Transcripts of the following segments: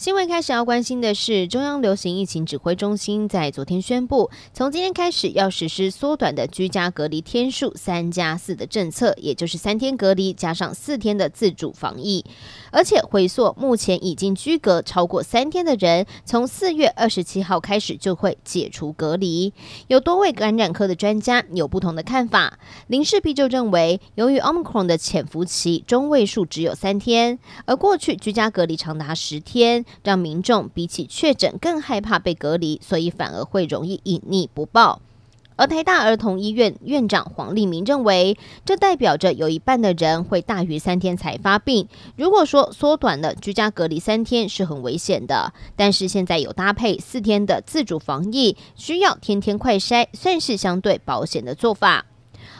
新闻开始要关心的是，中央流行疫情指挥中心在昨天宣布，从今天开始要实施缩短的居家隔离天数三加四的政策，也就是三天隔离加上四天的自主防疫，而且回溯目前已经居隔超过三天的人，从四月二十七号开始就会解除隔离。有多位感染科的专家有不同的看法，林氏璧就认为，由于 Omicron 的潜伏期中位数只有三天，而过去居家隔离长达十天。让民众比起确诊更害怕被隔离，所以反而会容易隐匿不报。而台大儿童医院院长黄立明认为，这代表着有一半的人会大于三天才发病。如果说缩短了居家隔离三天是很危险的，但是现在有搭配四天的自主防疫，需要天天快筛，算是相对保险的做法。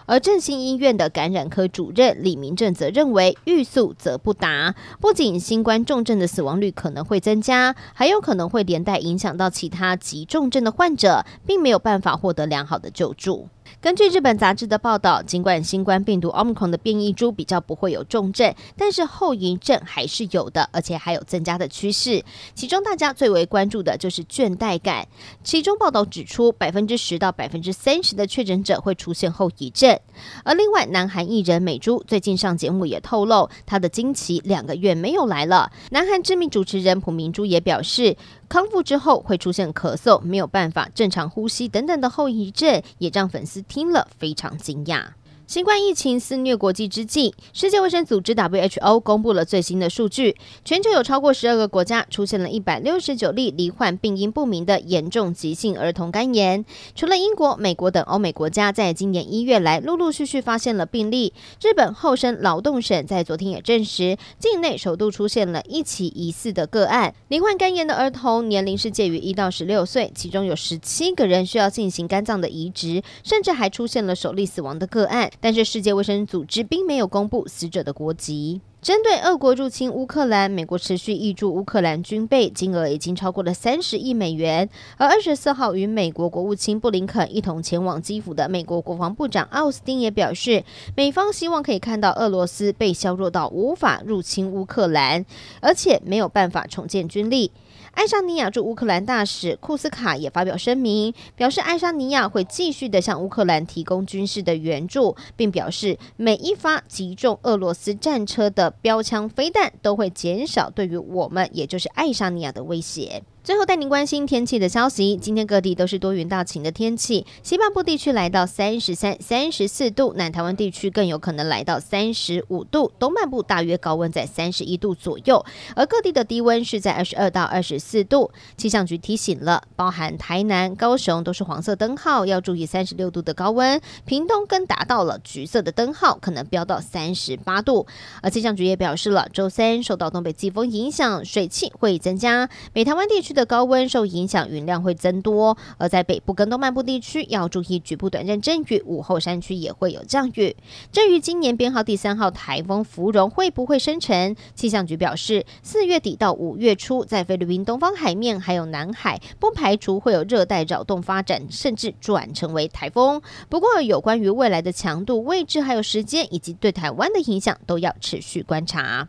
而振兴医院的感染科主任李明正则认为，欲速则不达，不仅新冠重症的死亡率可能会增加，还有可能会连带影响到其他急重症的患者，并没有办法获得良好的救助。根据日本杂志的报道，尽管新冠病毒 Omicron 的变异株比较不会有重症，但是后遗症还是有的，而且还有增加的趋势。其中大家最为关注的就是倦怠感。其中报道指出，百分之十到百分之三十的确诊者会出现后遗症。而另外，南韩艺人美珠最近上节目也透露，她的经期两个月没有来了。南韩知名主持人朴明珠也表示，康复之后会出现咳嗽、没有办法正常呼吸等等的后遗症，也让粉丝。听了非常惊讶。新冠疫情肆虐国际之际，世界卫生组织 WHO 公布了最新的数据，全球有超过十二个国家出现了一百六十九例罹患病因不明的严重急性儿童肝炎。除了英国、美国等欧美国家在今年一月来陆陆续续发现了病例，日本厚生劳动省在昨天也证实，境内首度出现了一起疑似的个案。罹患肝炎的儿童年龄是介于一到十六岁，其中有十七个人需要进行肝脏的移植，甚至还出现了首例死亡的个案。但是世界卫生组织并没有公布死者的国籍。针对俄国入侵乌克兰，美国持续挹注乌克兰军备，金额已经超过了三十亿美元。而二十四号与美国国务卿布林肯一同前往基辅的美国国防部长奥斯汀也表示，美方希望可以看到俄罗斯被削弱到无法入侵乌克兰，而且没有办法重建军力。爱沙尼亚驻乌克兰大使库斯卡也发表声明，表示爱沙尼亚会继续的向乌克兰提供军事的援助，并表示每一发击中俄罗斯战车的标枪飞弹都会减少对于我们，也就是爱沙尼亚的威胁。最后带您关心天气的消息。今天各地都是多云到晴的天气，西半部地区来到三十三、三十四度，南台湾地区更有可能来到三十五度，东半部大约高温在三十一度左右，而各地的低温是在二十二到二十四度。气象局提醒了，包含台南、高雄都是黄色灯号，要注意三十六度的高温，屏东更达到了橘色的灯号，可能飙到三十八度。而气象局也表示了，周三受到东北季风影响，水汽会增加，北台湾地区的。的高温受影响，云量会增多，而在北部跟东半部地区要注意局部短暂阵雨，午后山区也会有降雨。至于今年编号第三号台风芙蓉会不会生成，气象局表示，四月底到五月初，在菲律宾东方海面还有南海，不排除会有热带扰动发展，甚至转成为台风。不过，有关于未来的强度、位置还有时间，以及对台湾的影响，都要持续观察。